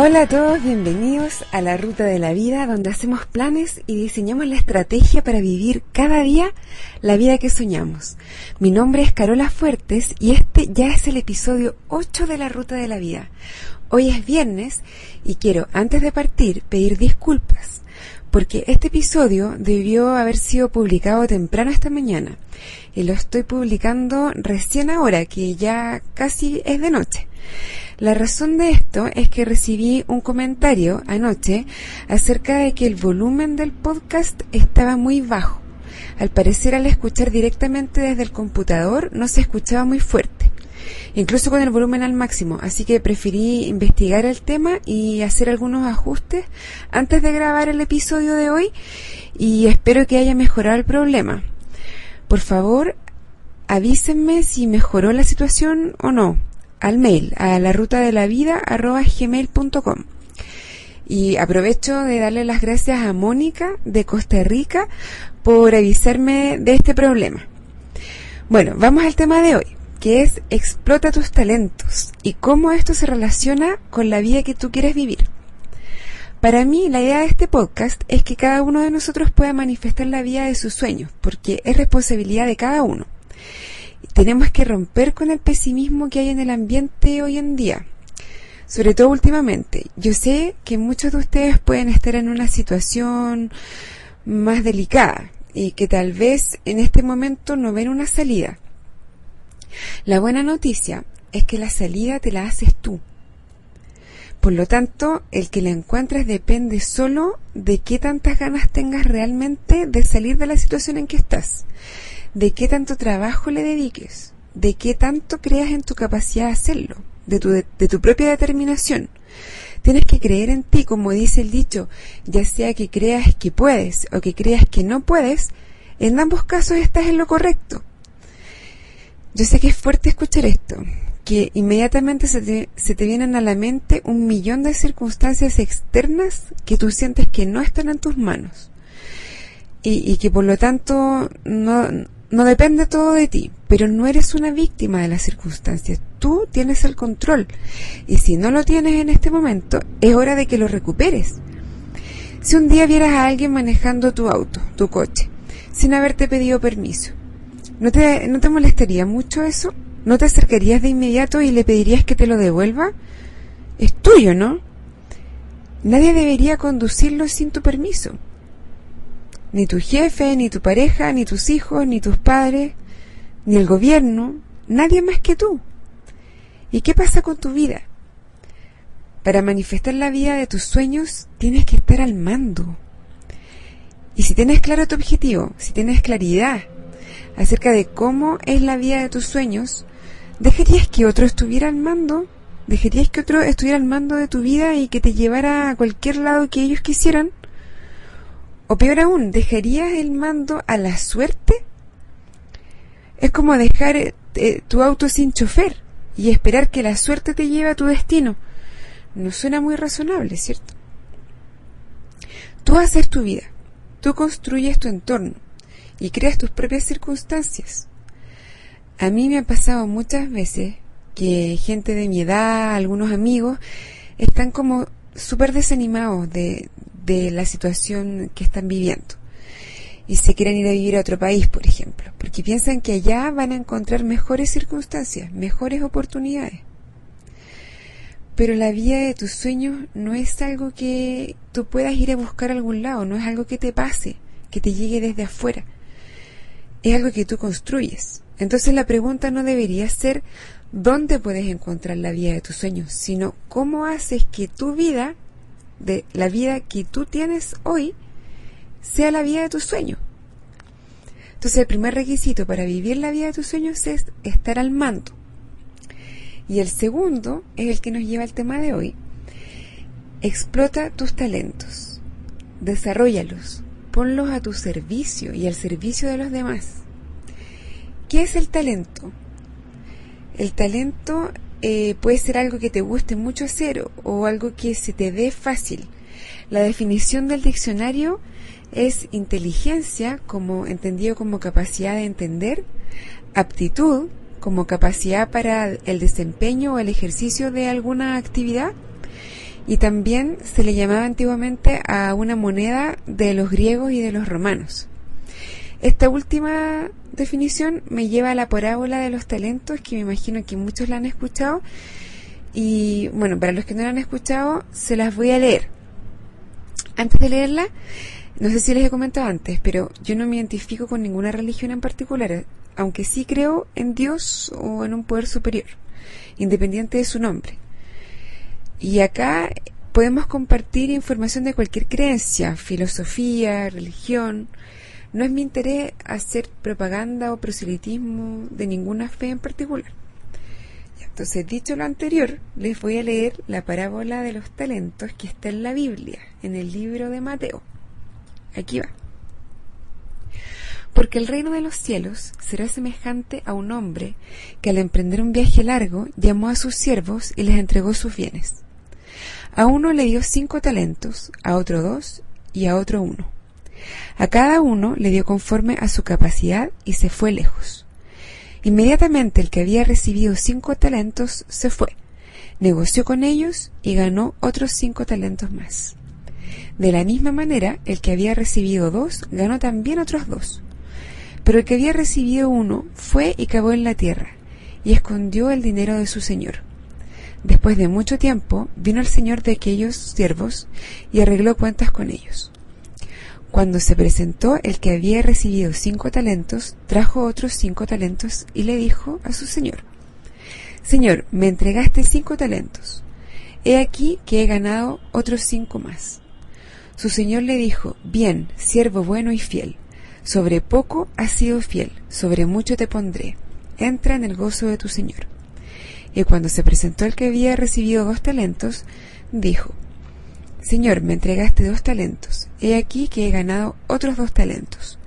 Hola a todos, bienvenidos a la Ruta de la Vida, donde hacemos planes y diseñamos la estrategia para vivir cada día la vida que soñamos. Mi nombre es Carola Fuertes y este ya es el episodio 8 de la Ruta de la Vida. Hoy es viernes y quiero, antes de partir, pedir disculpas, porque este episodio debió haber sido publicado temprano esta mañana y lo estoy publicando recién ahora, que ya casi es de noche. La razón de esto es que recibí un comentario anoche acerca de que el volumen del podcast estaba muy bajo. Al parecer al escuchar directamente desde el computador no se escuchaba muy fuerte, incluso con el volumen al máximo, así que preferí investigar el tema y hacer algunos ajustes antes de grabar el episodio de hoy y espero que haya mejorado el problema. Por favor, avísenme si mejoró la situación o no al mail, a la ruta de la vida gmail.com. Y aprovecho de darle las gracias a Mónica de Costa Rica por avisarme de este problema. Bueno, vamos al tema de hoy, que es explota tus talentos y cómo esto se relaciona con la vida que tú quieres vivir. Para mí, la idea de este podcast es que cada uno de nosotros pueda manifestar la vida de sus sueños, porque es responsabilidad de cada uno tenemos que romper con el pesimismo que hay en el ambiente hoy en día. Sobre todo últimamente. Yo sé que muchos de ustedes pueden estar en una situación más delicada y que tal vez en este momento no ven una salida. La buena noticia es que la salida te la haces tú. Por lo tanto, el que la encuentres depende solo de qué tantas ganas tengas realmente de salir de la situación en que estás de qué tanto trabajo le dediques, de qué tanto creas en tu capacidad de hacerlo, de tu, de, tu propia determinación. Tienes que creer en ti, como dice el dicho, ya sea que creas que puedes o que creas que no puedes, en ambos casos estás en lo correcto. Yo sé que es fuerte escuchar esto, que inmediatamente se te, se te, vienen a la mente un millón de circunstancias externas que tú sientes que no están en tus manos y, y que por lo tanto no, no depende todo de ti, pero no eres una víctima de las circunstancias. Tú tienes el control. Y si no lo tienes en este momento, es hora de que lo recuperes. Si un día vieras a alguien manejando tu auto, tu coche, sin haberte pedido permiso, ¿no te, ¿no te molestaría mucho eso? ¿No te acercarías de inmediato y le pedirías que te lo devuelva? Es tuyo, ¿no? Nadie debería conducirlo sin tu permiso. Ni tu jefe, ni tu pareja, ni tus hijos, ni tus padres, ni el gobierno, nadie más que tú. ¿Y qué pasa con tu vida? Para manifestar la vida de tus sueños tienes que estar al mando. Y si tienes claro tu objetivo, si tienes claridad acerca de cómo es la vida de tus sueños, ¿dejarías que otro estuviera al mando? ¿Dejarías que otro estuviera al mando de tu vida y que te llevara a cualquier lado que ellos quisieran? O peor aún, ¿dejarías el mando a la suerte? Es como dejar eh, tu auto sin chofer y esperar que la suerte te lleve a tu destino. No suena muy razonable, ¿cierto? Tú haces tu vida, tú construyes tu entorno y creas tus propias circunstancias. A mí me ha pasado muchas veces que gente de mi edad, algunos amigos, están como súper desanimados de, de la situación que están viviendo. Y se quieren ir a vivir a otro país, por ejemplo, porque piensan que allá van a encontrar mejores circunstancias, mejores oportunidades. Pero la vida de tus sueños no es algo que tú puedas ir a buscar a algún lado, no es algo que te pase, que te llegue desde afuera. Es algo que tú construyes. Entonces la pregunta no debería ser dónde puedes encontrar la vida de tus sueños, sino cómo haces que tu vida de la vida que tú tienes hoy sea la vida de tus sueños. Entonces el primer requisito para vivir la vida de tus sueños es estar al mando. Y el segundo es el que nos lleva al tema de hoy. Explota tus talentos, desarrollalos, ponlos a tu servicio y al servicio de los demás. ¿Qué es el talento? El talento eh, puede ser algo que te guste mucho hacer o algo que se te dé fácil. La definición del diccionario es inteligencia como entendido como capacidad de entender, aptitud como capacidad para el desempeño o el ejercicio de alguna actividad y también se le llamaba antiguamente a una moneda de los griegos y de los romanos. Esta última definición me lleva a la parábola de los talentos, que me imagino que muchos la han escuchado. Y bueno, para los que no la han escuchado, se las voy a leer. Antes de leerla, no sé si les he comentado antes, pero yo no me identifico con ninguna religión en particular, aunque sí creo en Dios o en un poder superior, independiente de su nombre. Y acá podemos compartir información de cualquier creencia, filosofía, religión. No es mi interés hacer propaganda o proselitismo de ninguna fe en particular. Entonces, dicho lo anterior, les voy a leer la parábola de los talentos que está en la Biblia, en el libro de Mateo. Aquí va. Porque el reino de los cielos será semejante a un hombre que al emprender un viaje largo llamó a sus siervos y les entregó sus bienes. A uno le dio cinco talentos, a otro dos y a otro uno. A cada uno le dio conforme a su capacidad y se fue lejos. Inmediatamente el que había recibido cinco talentos se fue, negoció con ellos y ganó otros cinco talentos más. De la misma manera, el que había recibido dos ganó también otros dos. Pero el que había recibido uno fue y cavó en la tierra, y escondió el dinero de su señor. Después de mucho tiempo, vino el señor de aquellos siervos y arregló cuentas con ellos. Cuando se presentó el que había recibido cinco talentos, trajo otros cinco talentos y le dijo a su señor, Señor, me entregaste cinco talentos. He aquí que he ganado otros cinco más. Su señor le dijo, Bien, siervo bueno y fiel. Sobre poco has sido fiel, sobre mucho te pondré. Entra en el gozo de tu señor. Y cuando se presentó el que había recibido dos talentos, dijo, Señor, me entregaste dos talentos, he aquí que he ganado otros dos talentos.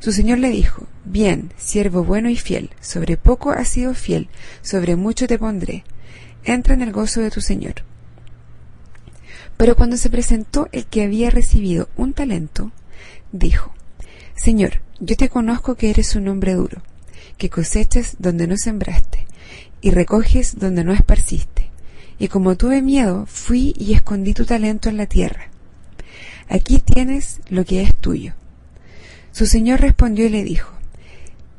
Su señor le dijo, Bien, siervo bueno y fiel, sobre poco has sido fiel, sobre mucho te pondré. Entra en el gozo de tu señor. Pero cuando se presentó el que había recibido un talento, dijo, Señor, yo te conozco que eres un hombre duro, que cosechas donde no sembraste y recoges donde no esparciste. Y como tuve miedo, fui y escondí tu talento en la tierra. Aquí tienes lo que es tuyo. Su señor respondió y le dijo,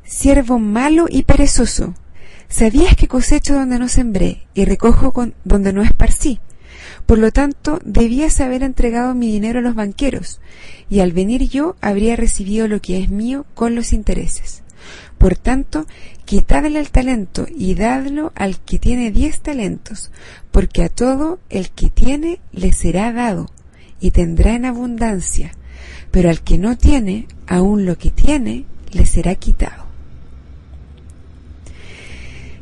Siervo malo y perezoso, ¿sabías que cosecho donde no sembré y recojo con donde no esparcí? Por lo tanto, debías haber entregado mi dinero a los banqueros, y al venir yo habría recibido lo que es mío con los intereses. Por tanto, quitadle el talento y dadlo al que tiene diez talentos, porque a todo el que tiene le será dado, y tendrá en abundancia, pero al que no tiene, aun lo que tiene, le será quitado.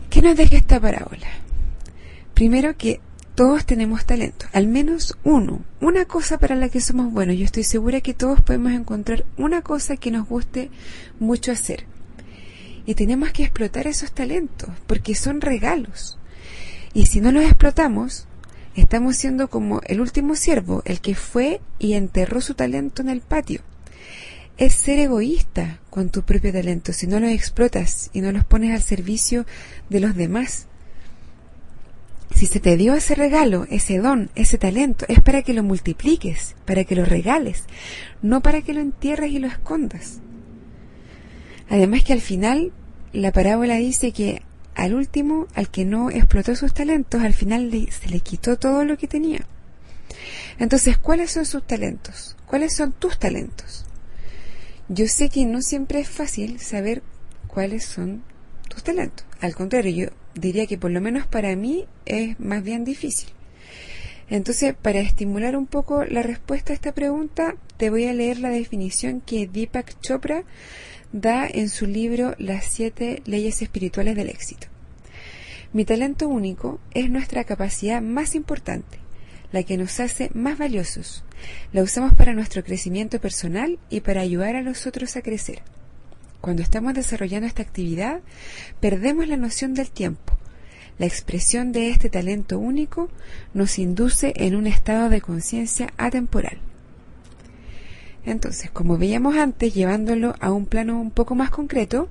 ¿Qué nos deja esta parábola? Primero que todos tenemos talento, al menos uno, una cosa para la que somos buenos. Yo estoy segura que todos podemos encontrar una cosa que nos guste mucho hacer y tenemos que explotar esos talentos, porque son regalos. Y si no los explotamos, estamos siendo como el último siervo, el que fue y enterró su talento en el patio. Es ser egoísta con tu propio talento si no los explotas y no los pones al servicio de los demás. Si se te dio ese regalo, ese don, ese talento, es para que lo multipliques, para que lo regales, no para que lo entierres y lo escondas. Además que al final la parábola dice que al último, al que no explotó sus talentos, al final se le quitó todo lo que tenía. Entonces, ¿cuáles son sus talentos? ¿Cuáles son tus talentos? Yo sé que no siempre es fácil saber cuáles son tus talentos. Al contrario, yo diría que por lo menos para mí es más bien difícil. Entonces, para estimular un poco la respuesta a esta pregunta, te voy a leer la definición que Deepak Chopra da en su libro Las siete leyes espirituales del éxito. Mi talento único es nuestra capacidad más importante, la que nos hace más valiosos. La usamos para nuestro crecimiento personal y para ayudar a los otros a crecer. Cuando estamos desarrollando esta actividad, perdemos la noción del tiempo. La expresión de este talento único nos induce en un estado de conciencia atemporal. Entonces, como veíamos antes, llevándolo a un plano un poco más concreto,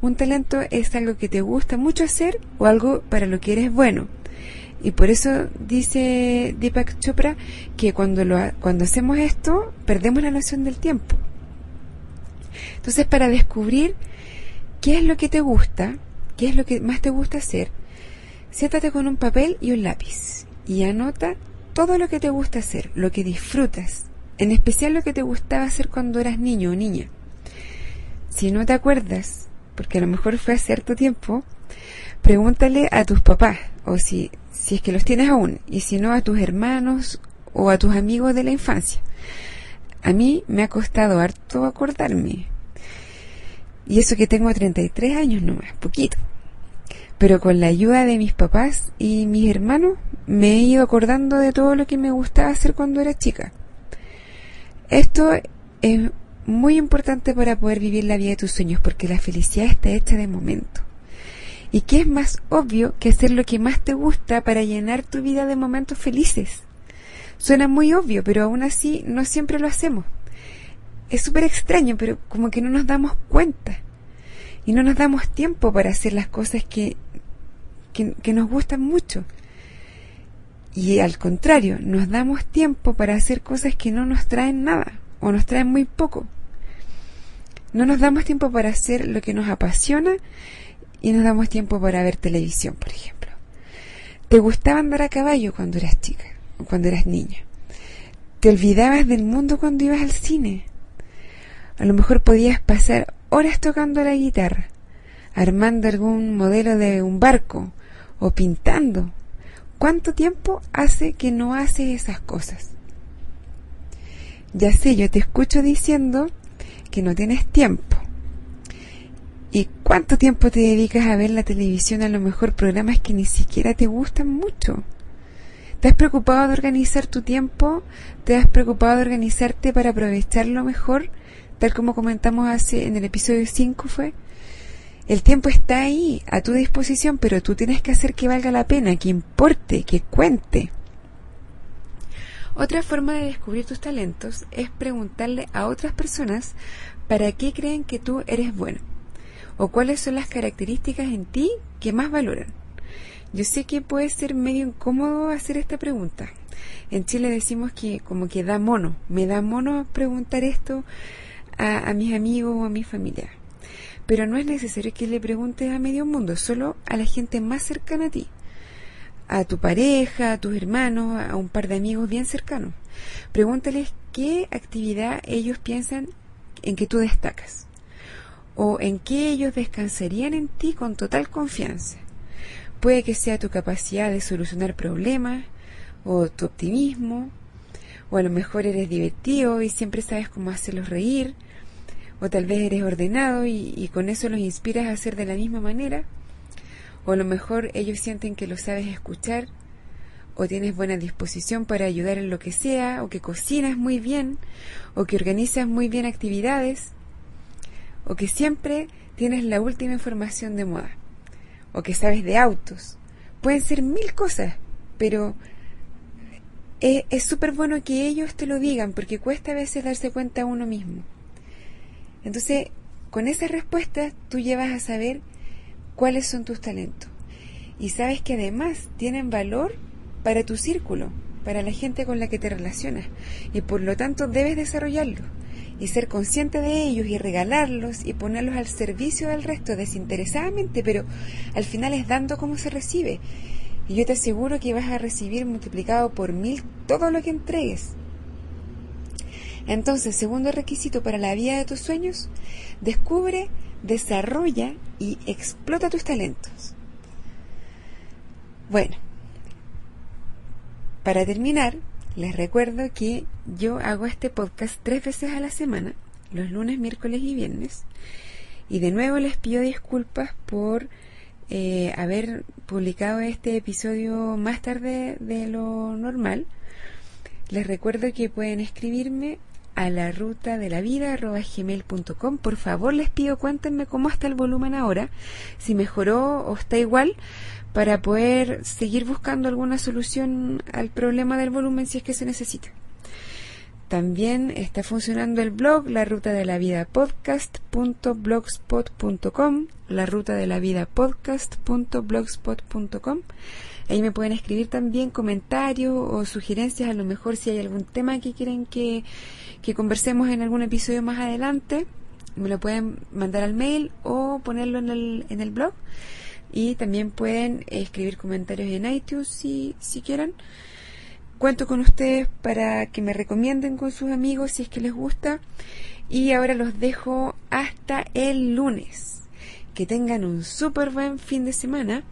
un talento es algo que te gusta mucho hacer o algo para lo que eres bueno. Y por eso dice Deepak Chopra que cuando, lo, cuando hacemos esto, perdemos la noción del tiempo. Entonces, para descubrir qué es lo que te gusta, qué es lo que más te gusta hacer, siéntate con un papel y un lápiz y anota todo lo que te gusta hacer, lo que disfrutas, en especial lo que te gustaba hacer cuando eras niño o niña. Si no te acuerdas, porque a lo mejor fue hace cierto tiempo, pregúntale a tus papás, o si, si es que los tienes aún, y si no a tus hermanos o a tus amigos de la infancia. A mí me ha costado harto acordarme. Y eso que tengo 33 años nomás, poquito. Pero con la ayuda de mis papás y mis hermanos me he ido acordando de todo lo que me gustaba hacer cuando era chica. Esto es muy importante para poder vivir la vida de tus sueños porque la felicidad está hecha de momento. ¿Y qué es más obvio que hacer lo que más te gusta para llenar tu vida de momentos felices? Suena muy obvio, pero aún así no siempre lo hacemos. Es súper extraño, pero como que no nos damos cuenta. Y no nos damos tiempo para hacer las cosas que, que, que nos gustan mucho. Y al contrario, nos damos tiempo para hacer cosas que no nos traen nada o nos traen muy poco. No nos damos tiempo para hacer lo que nos apasiona y nos damos tiempo para ver televisión, por ejemplo. ¿Te gustaba andar a caballo cuando eras chica o cuando eras niña? ¿Te olvidabas del mundo cuando ibas al cine? A lo mejor podías pasar horas tocando la guitarra, armando algún modelo de un barco o pintando. ¿Cuánto tiempo hace que no haces esas cosas? Ya sé, yo te escucho diciendo que no tienes tiempo. ¿Y cuánto tiempo te dedicas a ver la televisión? A lo mejor programas que ni siquiera te gustan mucho. ¿Te has preocupado de organizar tu tiempo? ¿Te has preocupado de organizarte para aprovecharlo mejor? Tal como comentamos hace en el episodio 5 fue. El tiempo está ahí, a tu disposición, pero tú tienes que hacer que valga la pena, que importe, que cuente. Otra forma de descubrir tus talentos es preguntarle a otras personas para qué creen que tú eres bueno o cuáles son las características en ti que más valoran. Yo sé que puede ser medio incómodo hacer esta pregunta. En Chile decimos que como que da mono, me da mono preguntar esto a, mis amigos o a mi familia. Pero no es necesario que le preguntes a medio mundo, solo a la gente más cercana a ti. A tu pareja, a tus hermanos, a un par de amigos bien cercanos. Pregúntales qué actividad ellos piensan en que tú destacas. O en qué ellos descansarían en ti con total confianza. Puede que sea tu capacidad de solucionar problemas, o tu optimismo, o a lo mejor eres divertido y siempre sabes cómo hacerlos reír, o tal vez eres ordenado y, con eso los inspiras a hacer de la misma manera, o a lo mejor ellos sienten que lo sabes escuchar, o tienes buena disposición para ayudar en lo que sea, o que cocinas muy bien, o que organizas muy bien actividades, o que siempre tienes la última información de moda, o que sabes de autos. Pueden ser mil cosas, pero es súper bueno que ellos te lo digan, porque cuesta a veces darse cuenta a uno mismo. Entonces, con esas respuestas tú llevas a saber cuáles son tus talentos. Y sabes que además tienen valor para tu círculo, para la gente con la que te relacionas. Y por lo tanto debes desarrollarlos y ser consciente de ellos y regalarlos y ponerlos al servicio del resto desinteresadamente, pero al final es dando como se recibe. Y yo te aseguro que vas a recibir multiplicado por mil todo lo que entregues. Entonces, segundo requisito para la vida de tus sueños, descubre, desarrolla y explota tus talentos. Bueno, para terminar, les recuerdo que yo hago este podcast tres veces a la semana, los lunes, miércoles y viernes. Y de nuevo les pido disculpas por eh, haber publicado este episodio más tarde de lo normal. Les recuerdo que pueden escribirme a la ruta de la vida gmail.com. Por favor, les pido cuéntenme cómo está el volumen ahora, si mejoró o está igual, para poder seguir buscando alguna solución al problema del volumen si es que se necesita. También está funcionando el blog La Ruta de la Vida podcast.blogspot.com, La Ruta de la Vida podcast.blogspot.com. Ahí me pueden escribir también comentarios o sugerencias, a lo mejor si hay algún tema que quieren que, que conversemos en algún episodio más adelante, me lo pueden mandar al mail o ponerlo en el, en el blog. Y también pueden escribir comentarios en iTunes si, si quieren. Cuento con ustedes para que me recomienden con sus amigos si es que les gusta. Y ahora los dejo hasta el lunes. Que tengan un súper buen fin de semana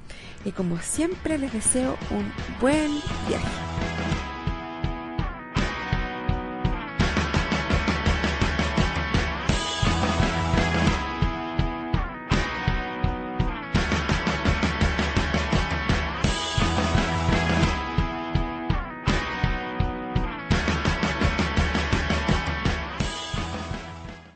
y como siempre les deseo un buen viaje.